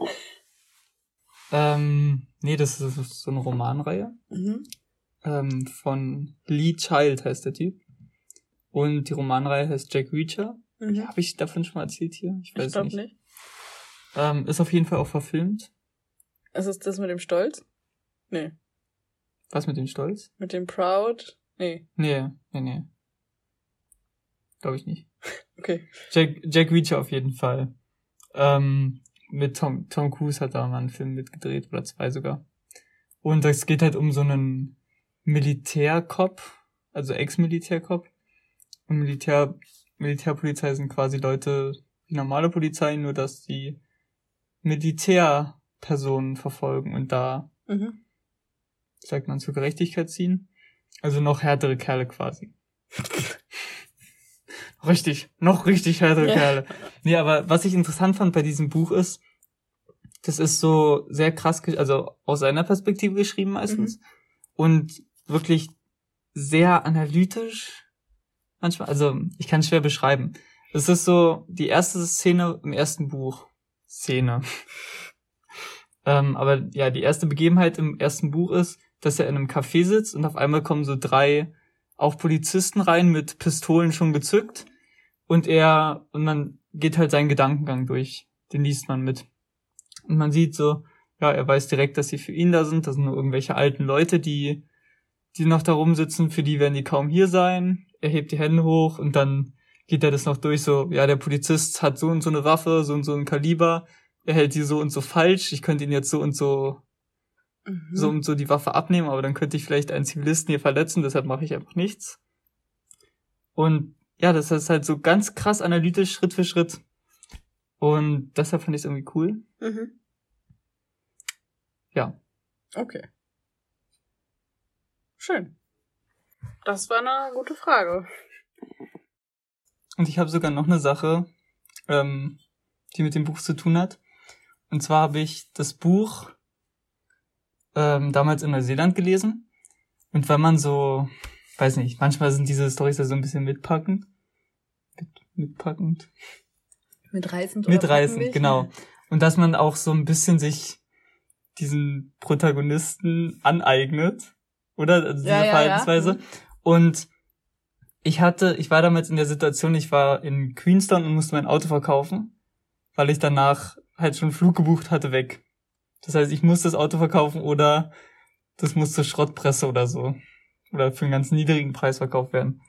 ähm, Nee, das ist so eine Romanreihe. Mhm. Ähm, von Lee Child heißt der Typ. Und die Romanreihe heißt Jack Reacher. Mhm. Habe ich davon schon mal erzählt hier? Ich weiß ich nicht. nicht. Ähm, ist auf jeden Fall auch verfilmt. Ist es das mit dem Stolz? Nee. Was mit dem Stolz? Mit dem Proud? Nee. Nee, nee, nee. Glaube ich nicht. okay. Jack, Jack Reacher auf jeden Fall. Ähm, mit Tom, Tom Cruise hat da mal einen Film mitgedreht oder zwei sogar. Und es geht halt um so einen Militärkopf, also Ex-Militärkopf. Und Militär, Militärpolizei sind quasi Leute wie normale Polizei, nur dass die Militärpersonen verfolgen und da, mhm. sagt man, zur Gerechtigkeit ziehen. Also noch härtere Kerle quasi. richtig, noch richtig härtere ja. Kerle. Nee, aber was ich interessant fand bei diesem Buch ist, das ist so sehr krass, also aus seiner Perspektive geschrieben meistens. Mhm. Und wirklich sehr analytisch. Manchmal, also ich kann es schwer beschreiben. Es ist so die erste Szene im ersten Buch. Szene. ähm, aber ja, die erste Begebenheit im ersten Buch ist, dass er in einem Café sitzt und auf einmal kommen so drei auch Polizisten rein mit Pistolen schon gezückt und er und man geht halt seinen Gedankengang durch. Den liest man mit. Und man sieht so, ja, er weiß direkt, dass sie für ihn da sind. Das sind nur irgendwelche alten Leute, die, die noch da rumsitzen. Für die werden die kaum hier sein. Er hebt die Hände hoch und dann geht er das noch durch. So, ja, der Polizist hat so und so eine Waffe, so und so ein Kaliber. Er hält die so und so falsch. Ich könnte ihn jetzt so und so, mhm. so und so die Waffe abnehmen, aber dann könnte ich vielleicht einen Zivilisten hier verletzen. Deshalb mache ich einfach nichts. Und ja, das ist halt so ganz krass analytisch, Schritt für Schritt. Und deshalb fand ich es irgendwie cool. Mhm. Ja. Okay. Schön. Das war eine gute Frage. Und ich habe sogar noch eine Sache, ähm, die mit dem Buch zu tun hat. Und zwar habe ich das Buch ähm, damals in Neuseeland gelesen. Und wenn man so, weiß nicht, manchmal sind diese Storys ja so ein bisschen mitpackend. Mit, mitpackend. Mitreißend. Mitreißend, genau. Und dass man auch so ein bisschen sich diesen Protagonisten aneignet, oder? Also diese ja, ja, Verhaltensweise. Ja. Mhm. Und ich hatte, ich war damals in der Situation, ich war in Queenstown und musste mein Auto verkaufen, weil ich danach halt schon Flug gebucht hatte weg. Das heißt, ich musste das Auto verkaufen oder das musste Schrottpresse oder so. Oder für einen ganz niedrigen Preis verkauft werden.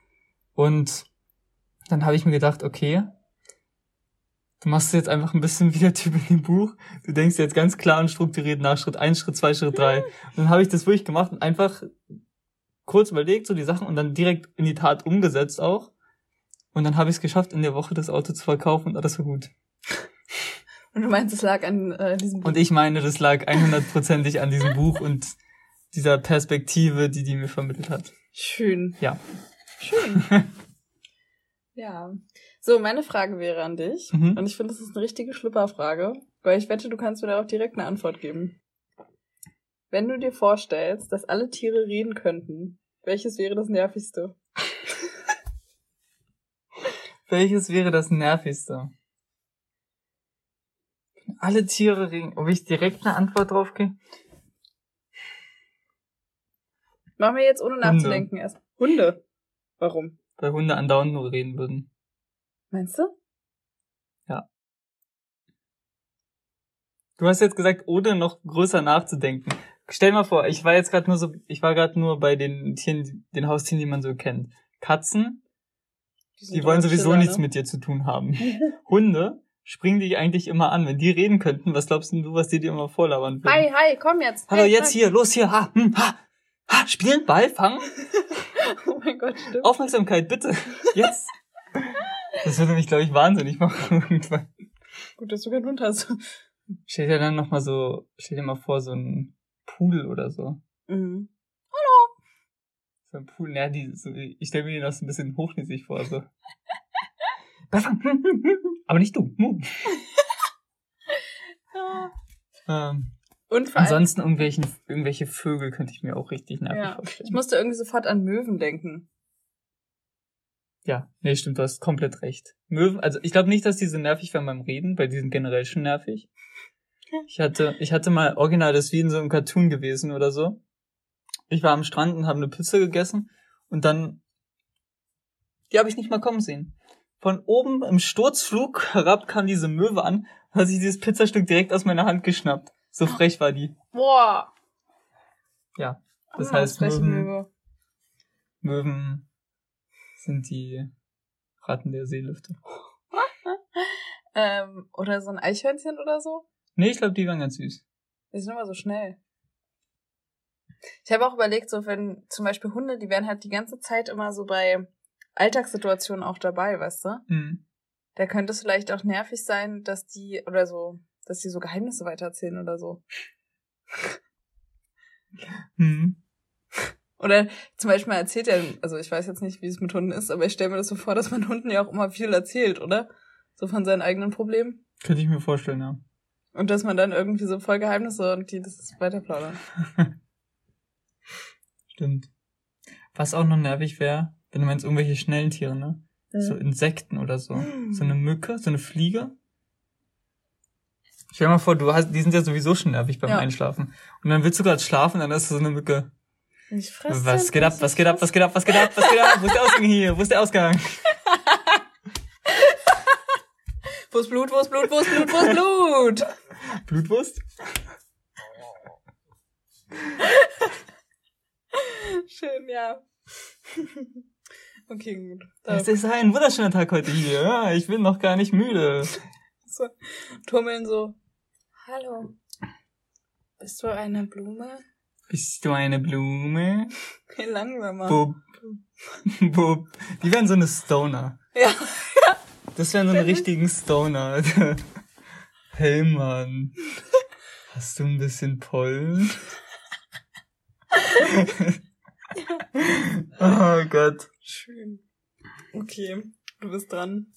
Und dann habe ich mir gedacht, okay, du machst jetzt einfach ein bisschen wie der Typ in dem Buch. Du denkst jetzt ganz klar und strukturiert nach Schritt eins, Schritt zwei, Schritt drei. Und dann habe ich das wirklich gemacht und einfach kurz überlegt, so die Sachen und dann direkt in die Tat umgesetzt auch. Und dann habe ich es geschafft, in der Woche das Auto zu verkaufen und alles war gut. Und du meinst, es lag an äh, diesem Buch? Und ich meine, das lag 100%ig an diesem Buch und dieser Perspektive, die die mir vermittelt hat. Schön. Ja. Schön. ja. So, meine Frage wäre an dich. Mhm. Und ich finde, das ist eine richtige Schlüpperfrage, weil ich wette, du kannst mir da auch direkt eine Antwort geben. Wenn du dir vorstellst, dass alle Tiere reden könnten, welches wäre das nervigste? welches wäre das nervigste? Alle Tiere reden. Ob ich direkt eine Antwort drauf gebe? Machen wir jetzt ohne nachzudenken Hunde. erst. Hunde. Warum? Weil Hunde andauernd nur reden würden. Meinst du? Ja. Du hast jetzt gesagt, ohne noch größer nachzudenken. Stell mal vor, ich war jetzt gerade nur so, ich war gerade nur bei den Tieren, den Haustieren, die man so kennt. Katzen, die, die wollen sowieso Schiller, nichts ne? mit dir zu tun haben. Hunde springen dich eigentlich immer an. Wenn die reden könnten, was glaubst du, was die dir immer vorlabern würden? Hi, hi, komm jetzt. Hallo, hi, jetzt hi. hier, los hier, ha, hm, ha, ha, spielen, Ball, fangen. oh mein Gott, stimmt. Aufmerksamkeit, bitte. Jetzt. Das würde mich, glaube ich, wahnsinnig machen irgendwann. Gut, dass du keinen Hund hast. Stell dir dann nochmal so, stell dir mal vor, so ein Pudel oder so. Mhm. Hallo! So ein Pudel, ja, die, so, ich stelle mir den auch so ein bisschen hochnäsig vor, so. Aber nicht du. ja. ähm, und ansonsten irgendwelchen, irgendwelche Vögel könnte ich mir auch richtig nervig ja. vorstellen. Ich musste irgendwie sofort an Möwen denken. Ja, nee, stimmt, du hast komplett recht. Möwen, also ich glaube nicht, dass die so nervig werden beim Reden, weil die sind generell schon nervig. Ich hatte, ich hatte mal original das wie in so einem Cartoon gewesen oder so. Ich war am Strand und habe eine Pizza gegessen und dann, die habe ich nicht mal kommen sehen. Von oben im Sturzflug herab kam diese Möwe an, hat sich dieses Pizzastück direkt aus meiner Hand geschnappt. So frech war die. Boah. Ja, das oh, heißt Möwen, Möwe. Möwen sind die Ratten der Seelüfte. ähm, oder so ein Eichhörnchen oder so? Nee, ich glaube, die waren ganz süß. Die sind immer so schnell. Ich habe auch überlegt, so wenn zum Beispiel Hunde, die werden halt die ganze Zeit immer so bei Alltagssituationen auch dabei, weißt du? Mhm. Da könnte es vielleicht auch nervig sein, dass die, oder so, dass die so Geheimnisse weitererzählen oder so. Mhm. Oder zum Beispiel erzählt er, also ich weiß jetzt nicht, wie es mit Hunden ist, aber ich stelle mir das so vor, dass man Hunden ja auch immer viel erzählt, oder? So von seinen eigenen Problemen. Könnte ich mir vorstellen, ja. Und dass man dann irgendwie so voll Geheimnisse und die das weiter plaudern. Stimmt. Was auch noch nervig wäre, wenn du meinst irgendwelche schnellen Tiere, ne? Ja. So Insekten oder so. So eine Mücke, so eine Fliege. Stell dir mal vor, du hast, die sind ja sowieso schon nervig beim Ja. Einschlafen. Und dann willst du gerade schlafen, dann ist so eine Mücke. Ich fress Was geht ab, was geht ab, was geht ab, was geht ab, was geht ab? Wo ist der Ausgang hier? Wo ist der Ausgang? Wo ist Blut, wo ist Blut, wo ist Blut, wo ist Blut? Blutwurst? Schön, ja. Okay, gut. Es ist ein wunderschöner Tag heute hier. Ich bin noch gar nicht müde. So, Tummeln so. Hallo. Bist du eine Blume? Bist du eine Blume? Wie langsamer. Bub. Bub. Die wären so eine Stoner. Ja. Das wären so eine richtigen Stoner. Hey Mann. Hast du ein bisschen Pollen? oh Gott. Schön. Okay, du bist dran.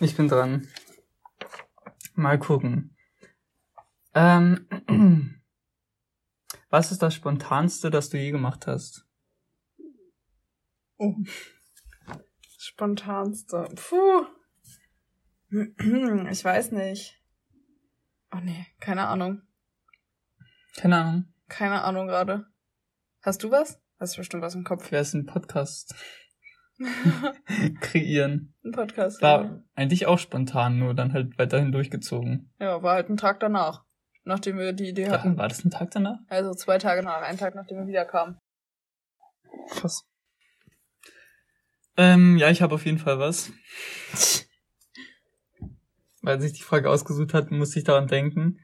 Ich bin dran. Mal gucken. Ähm, was ist das Spontanste, das du je gemacht hast? Oh. Spontanste. Puh. Ich weiß nicht. Oh nee, keine Ahnung. Keine Ahnung. Keine Ahnung gerade. Hast du was? Hast du bestimmt was im Kopf? Wer ist ein Podcast kreieren? Ein Podcast. War eigentlich auch spontan, nur dann halt weiterhin durchgezogen. Ja, war halt ein Tag danach. Nachdem wir die Idee Ja, hatten. war das ein Tag danach? Also zwei Tage nach, einen Tag nachdem wir wiederkamen. Krass. Ähm, ja, ich habe auf jeden Fall was. Weil sich die Frage ausgesucht hat, musste ich daran denken.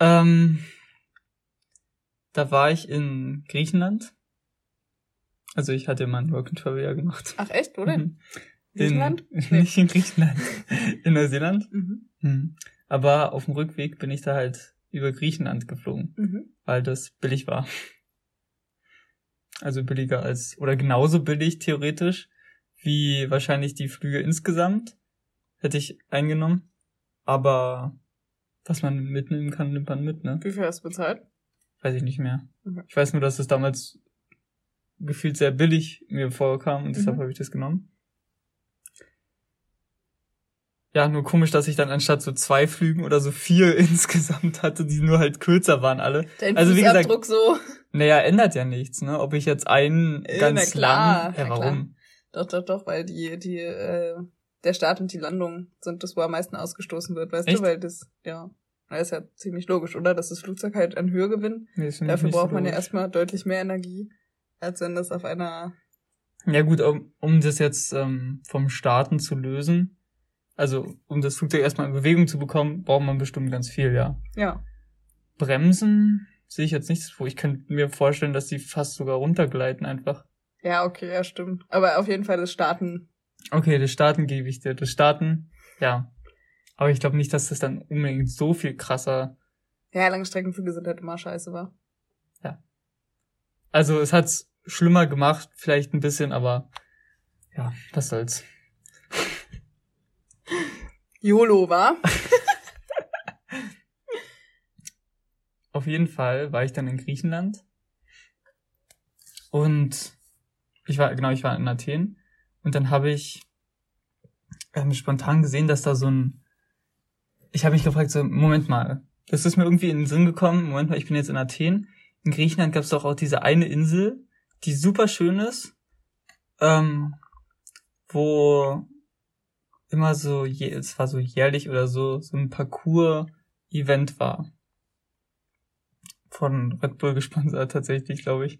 Ähm, da war ich in Griechenland. Also ich hatte mal ein Work and Travel gemacht. Ach echt, wo denn? Mhm. Griechenland? In, Nee. Nicht in Griechenland. In Neuseeland. Mhm. Mhm. Aber auf dem Rückweg bin ich da halt über Griechenland geflogen, Mhm. weil das billig war. Also billiger als, oder genauso billig theoretisch, wie wahrscheinlich die Flüge insgesamt, hätte ich eingenommen. Aber was man mitnehmen kann, nimmt man mit, ne? Wie viel hast du bezahlt? Weiß ich nicht mehr. Mhm. Ich weiß nur, dass es damals gefühlt sehr billig mir vorkam und deshalb Mhm. habe ich das genommen. Ja, nur komisch, dass ich dann anstatt so zwei Flügen oder so vier insgesamt hatte, die nur halt kürzer waren alle. Dein Also wie gesagt- so. Naja, ändert ja nichts, ne? Ob ich jetzt einen Äh, ganz klar, lang. Ja, warum? Doch, doch, doch, weil die, die, äh, der Start und die Landung sind das, wo am meisten ausgestoßen wird, weißt Echt? du? Weil das, ja, das ist ja ziemlich logisch, oder? Dass das Flugzeug halt an Höhe gewinnt. Nee, Dafür nicht so braucht man ja erstmal deutlich mehr Energie, als wenn das auf einer, Ja gut, um, um das jetzt ähm, vom Starten zu lösen, also um das Flugzeug erstmal in Bewegung zu bekommen, braucht man bestimmt ganz viel, ja. ja. Bremsen sehe ich jetzt nichts vor. Ich könnte mir vorstellen, dass die fast sogar runtergleiten einfach. Ja, okay, ja, stimmt. Aber auf jeden Fall das Starten. Okay, das Starten gebe ich dir. Das Starten, ja. Aber ich glaube nicht, dass das dann unbedingt so viel krasser. Ja, Langstreckenflüge sind halt immer scheiße, war. Also es hat's schlimmer gemacht, vielleicht ein bisschen, aber ja, was soll's. YOLO, war? Auf jeden Fall war ich dann in Griechenland. Und ich war, genau, ich war in Athen. Und dann habe ich ähm, spontan gesehen, dass da so ein. Ich habe mich gefragt, so, Moment mal, das ist mir irgendwie in den Sinn gekommen, Moment mal, ich bin jetzt in Athen. In Griechenland gab es doch auch diese eine Insel, die super schön ist, ähm, wo immer so, je, es war so jährlich oder so, so ein Parcours-Event war von Red Bull gesponsert tatsächlich, glaube ich.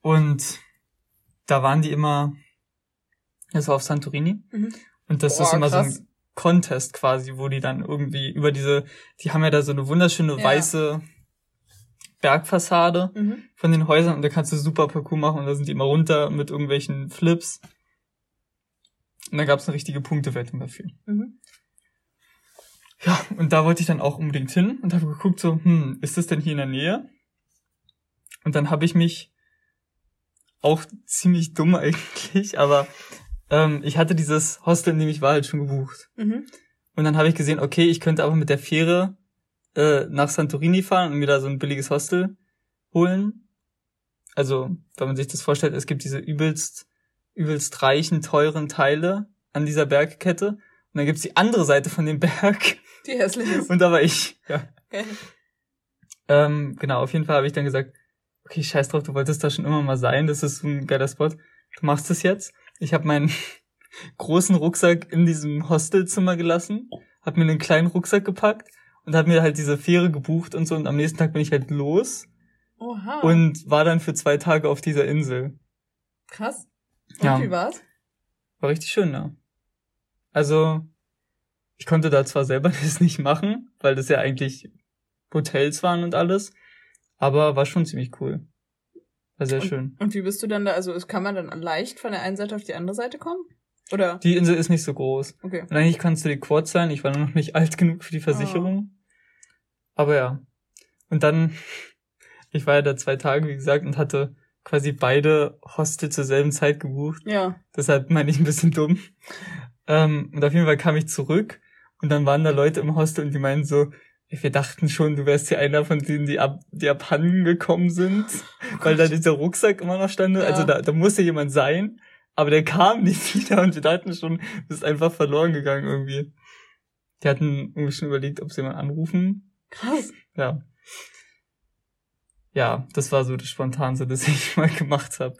Und da waren die immer, das war auf Santorini. Mhm. Und das Boah, ist immer krass. so ein Contest quasi, wo die dann irgendwie über diese, die haben ja da so eine wunderschöne Ja. weiße Bergfassade Mhm. von den Häusern und da kannst du super Parcours machen und da sind die immer runter mit irgendwelchen Flips. Und da gab es eine richtige Punktewertung dafür. Mhm. Ja, und da wollte ich dann auch unbedingt hin und habe geguckt so, hm, ist das denn hier in der Nähe? Und dann habe ich mich auch ziemlich dumm eigentlich, aber ähm, ich hatte dieses Hostel, in dem ich war, halt schon gebucht. Mhm. Und dann habe ich gesehen, okay, ich könnte aber mit der Fähre äh, nach Santorini fahren und mir da so ein billiges Hostel holen. Also, wenn man sich das vorstellt, es gibt diese übelst, übelst reichen, teuren Teile an dieser Bergkette. Und dann gibt's die andere Seite von dem Berg. Die hässlich ist. Und da war ich. Ja. Okay. Ähm, genau, auf jeden Fall habe ich dann gesagt, okay, scheiß drauf, du wolltest da schon immer mal sein, das ist so ein geiler Spot. Du machst es jetzt. Ich habe meinen großen Rucksack in diesem Hostelzimmer gelassen, habe mir einen kleinen Rucksack gepackt und habe mir halt diese Fähre gebucht und so und am nächsten Tag bin ich halt los Oha. und war dann für zwei Tage auf dieser Insel. Krass. Und Ja. wie war's? War richtig schön, ne? Also, ich konnte da zwar selber das nicht machen, weil das ja eigentlich Hotels waren und alles, aber war schon ziemlich cool. War sehr schön. Und wie bist du dann da? Also kann man dann leicht von der einen Seite auf die andere Seite kommen? Oder? Die Insel ist nicht so groß. Okay. Und eigentlich kannst du die Quad sein. Ich war noch nicht alt genug für die Versicherung. Aber ja. Und dann, ich war ja da zwei Tage, wie gesagt, und hatte quasi beide Hostel zur selben Zeit gebucht. Ja. Deshalb meine ich ein bisschen dumm. Ähm, und auf jeden Fall kam ich zurück und dann waren da Leute im Hostel und die meinen so, wir dachten schon, du wärst hier einer von denen, die, ab, die abhanden gekommen sind, weil da dieser Rucksack immer noch stand. Ja. Also da, da musste jemand sein, aber der kam nicht wieder und wir dachten schon, du bist einfach verloren gegangen irgendwie. Die hatten irgendwie schon überlegt, ob sie jemanden anrufen. Krass. Ja. Ja, das war so das Spontanste, das ich mal gemacht habe.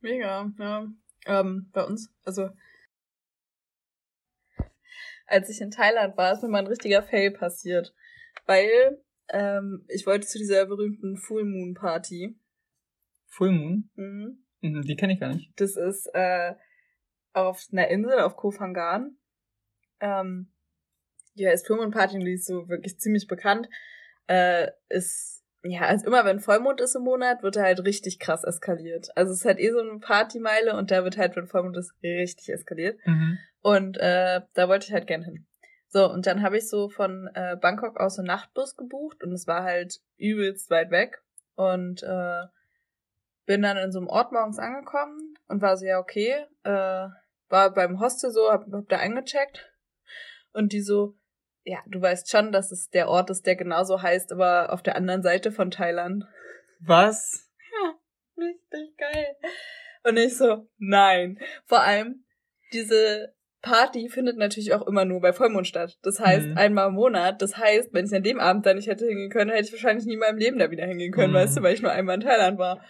Mega, ja. Ähm, bei uns, also als ich in Thailand war, ist mir mal ein richtiger Fail passiert. Weil ähm, ich wollte zu dieser berühmten Full Moon Party. Full Moon? Mhm. Mhm, Die kenne ich gar nicht. Das ist äh, auf einer Insel auf Koh Phangan. Ähm, die heißt Full Moon Party und die ist so wirklich ziemlich bekannt. Äh, ist, ja, also immer wenn Vollmond ist im Monat, wird er halt richtig krass eskaliert. Also es ist halt eh so eine Partymeile und da wird halt, wenn Vollmond ist, richtig eskaliert. Mhm. Und äh, da wollte ich halt gern hin. So, und dann habe ich so von äh, Bangkok aus einen Nachtbus gebucht und es war halt übelst weit weg. Und äh, bin dann in so einem Ort morgens angekommen und war so, ja, okay, äh, war beim Hostel so, hab, hab da eingecheckt. Und die so, ja, du weißt schon, dass es der Ort ist, der genauso heißt, aber auf der anderen Seite von Thailand. Was? Richtig geil. Und ich so, nein. Vor allem, diese Party findet natürlich auch immer nur bei Vollmond statt. Das heißt, Mhm. einmal im Monat. Das heißt, wenn ich an dem Abend da nicht hätte hingehen können, hätte ich wahrscheinlich nie in meinem Leben da wieder hingehen können, Mhm. weißt du, weil ich nur einmal in Thailand war.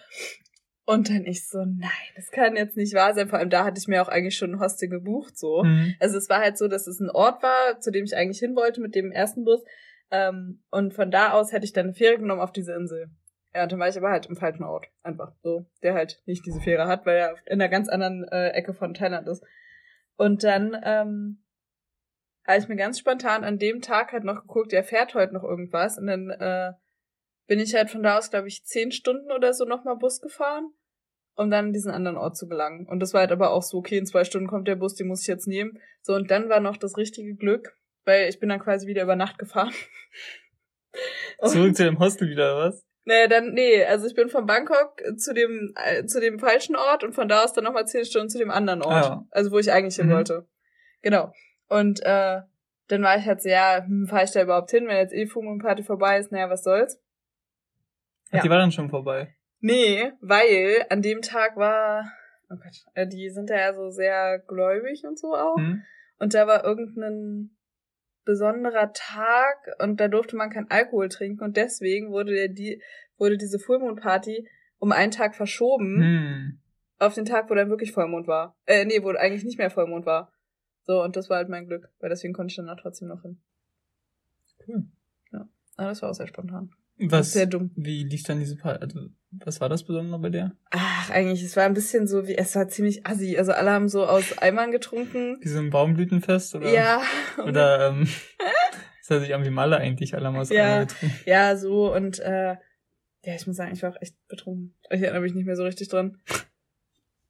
Und dann ich so, nein, das kann jetzt nicht wahr sein. Vor allem da hatte ich mir auch eigentlich schon ein Hostel gebucht, so. Mhm. Also es war halt so, dass es ein Ort war, zu dem ich eigentlich hin wollte mit dem ersten Bus. Ähm, und von da aus hätte ich dann eine Fähre genommen auf diese Insel. Ja, und dann war ich aber halt im falschen Ort. Einfach so. Der halt nicht diese Fähre hat, weil er in einer ganz anderen äh, Ecke von Thailand ist. Und dann ähm, habe ich mir ganz spontan an dem Tag halt noch geguckt, ja, fährt heute noch irgendwas. Und dann äh, bin ich halt von da aus, glaube ich, zehn Stunden oder so nochmal Bus gefahren, um dann in diesen anderen Ort zu gelangen. Und das war halt aber auch so, okay, in zwei Stunden kommt der Bus, den muss ich jetzt nehmen. So, und dann war noch das richtige Glück, weil ich bin dann quasi wieder über Nacht gefahren. Zurück zu dem Hostel wieder, was? Nee, dann, nee, also ich bin von Bangkok zu dem, äh, zu dem falschen Ort und von da aus dann nochmal zehn Stunden zu dem anderen Ort. Ah. Also wo ich eigentlich hin Mhm. wollte. Genau. Und äh, dann war ich halt so, ja, hm, fahr ich da überhaupt hin, wenn jetzt eh Fumo und Party vorbei ist, naja, was soll's? Ach, Ja. Die war dann schon vorbei. Nee, weil an dem Tag war, oh Gott, äh, die sind da ja so sehr gläubig und so auch. Hm? Und da war irgendein besonderer Tag und da durfte man kein Alkohol trinken und deswegen wurde der, die, wurde diese Fullmond-Party um einen Tag verschoben Hm. auf den Tag, wo dann wirklich Vollmond war. Äh, nee, wo eigentlich nicht mehr Vollmond war. So, und das war halt mein Glück, weil deswegen konnte ich dann da trotzdem noch hin. Cool. Ja, aber das war auch sehr spontan. Was, Sehr dumm. wie lief dann diese Party? Also, was war das Besondere bei der? Ach, eigentlich, es war ein bisschen so wie, es war ziemlich assi. Also alle haben so aus Eimern getrunken. Wie so ein Baumblütenfest? Oder, Ja. Oder, ähm, das hört sich an wie Malle eigentlich, alle haben aus Ja. Eimer getrunken. Ja, so und äh, ja, ich muss sagen, ich war auch echt betrunken. Ich erinnere mich nicht mehr so richtig dran.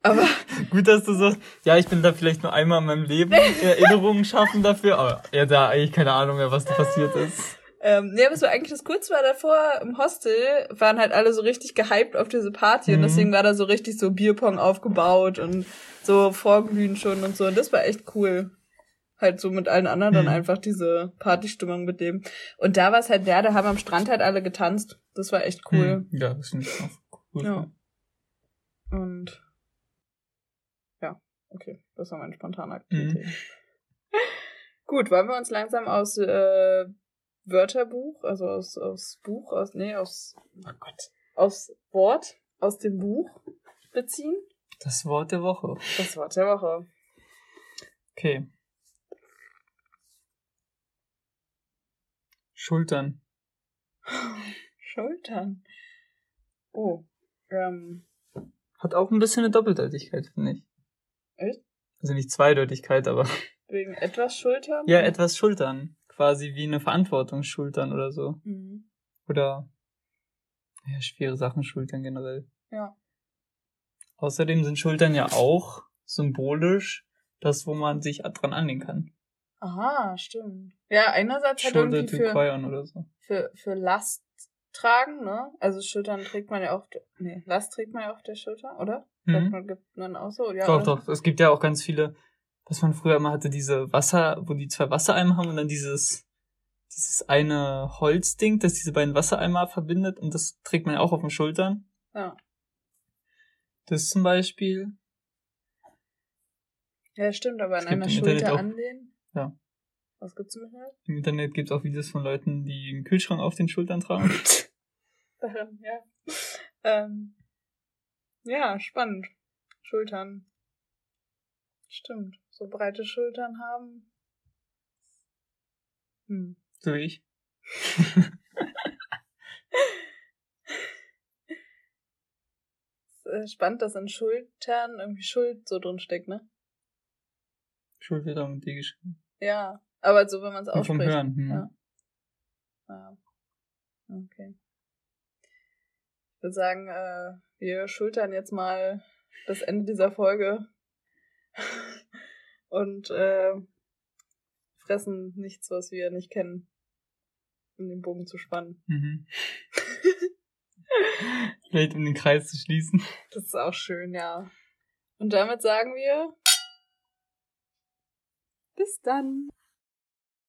Aber Gut, dass du so, ja, ich bin da vielleicht nur einmal in meinem Leben Erinnerungen schaffen dafür, aber ja, da eigentlich keine Ahnung mehr, was da passiert ist. Ähm, nee, aber so eigentlich das Coolste war davor, im Hostel waren halt alle so richtig gehypt auf diese Party Mhm. und deswegen war da so richtig so Bierpong aufgebaut und so vorglühen schon und so und das war echt cool. Halt so mit allen anderen dann Mhm. einfach diese Partystimmung mit dem. Und da war es halt der, da haben am Strand halt alle getanzt. Das war echt cool. Hm, Ja, das finde ich auch cool. Ja. Und ja, okay, das war meine spontane Aktivität. Gut, wollen wir uns langsam aus äh, Wörterbuch, also aus, aus Buch, aus, nee, aus, oh Gott, aus Wort, aus dem Buch beziehen? Das Wort der Woche. Das Wort der Woche. Okay. Schultern. Schultern. Oh, ähm, Hat auch ein bisschen eine Doppeldeutigkeit, finde ich. Echt? Also nicht Zweideutigkeit, aber wegen etwas Schultern? ja, etwas Schultern. Quasi wie eine Verantwortung schultern oder so. Mhm. Oder ja, schwere Sachen schultern generell. Ja. Außerdem sind Schultern ja auch symbolisch das, wo man sich dran anlehnen kann. Aha, stimmt. Ja, einerseits halt Shoulder irgendwie für, so. für, für Last tragen, ne? Also Schultern trägt man ja auf der, nee, Last trägt man ja auf der Schulter, oder? Sagt Mhm. man, gibt man auch so, ja. doch, oder? doch. Es gibt ja auch ganz viele, was man früher immer hatte, diese Wasser, wo die zwei Wassereimer haben und dann dieses, dieses eine Holzding, das diese beiden Wassereimer verbindet und das trägt man ja auch auf den Schultern. Ja. Das zum Beispiel. Ja, stimmt, aber an einer Schulter auch- anlehnen. Ja. Was gibt's im Internet? Im Internet gibt's auch Videos von Leuten, die einen Kühlschrank auf den Schultern tragen. Ja. Ähm, ja, spannend. Schultern. Stimmt. So breite Schultern haben. Hm. so wie ich. Spannend, dass in Schultern irgendwie Schuld so drin steckt, ne? Schuld wird auch mit D geschrieben. Ja. Aber so, wenn man es ausspricht. vom Hören. Hm. Ja. Ja. Okay. Ich würde sagen, äh, wir schultern jetzt mal das Ende dieser Folge und äh, fressen nichts, was wir nicht kennen, um den Bogen zu spannen. Mhm. Vielleicht um den Kreis zu schließen. Das ist auch schön, ja. Und damit sagen wir bis dann.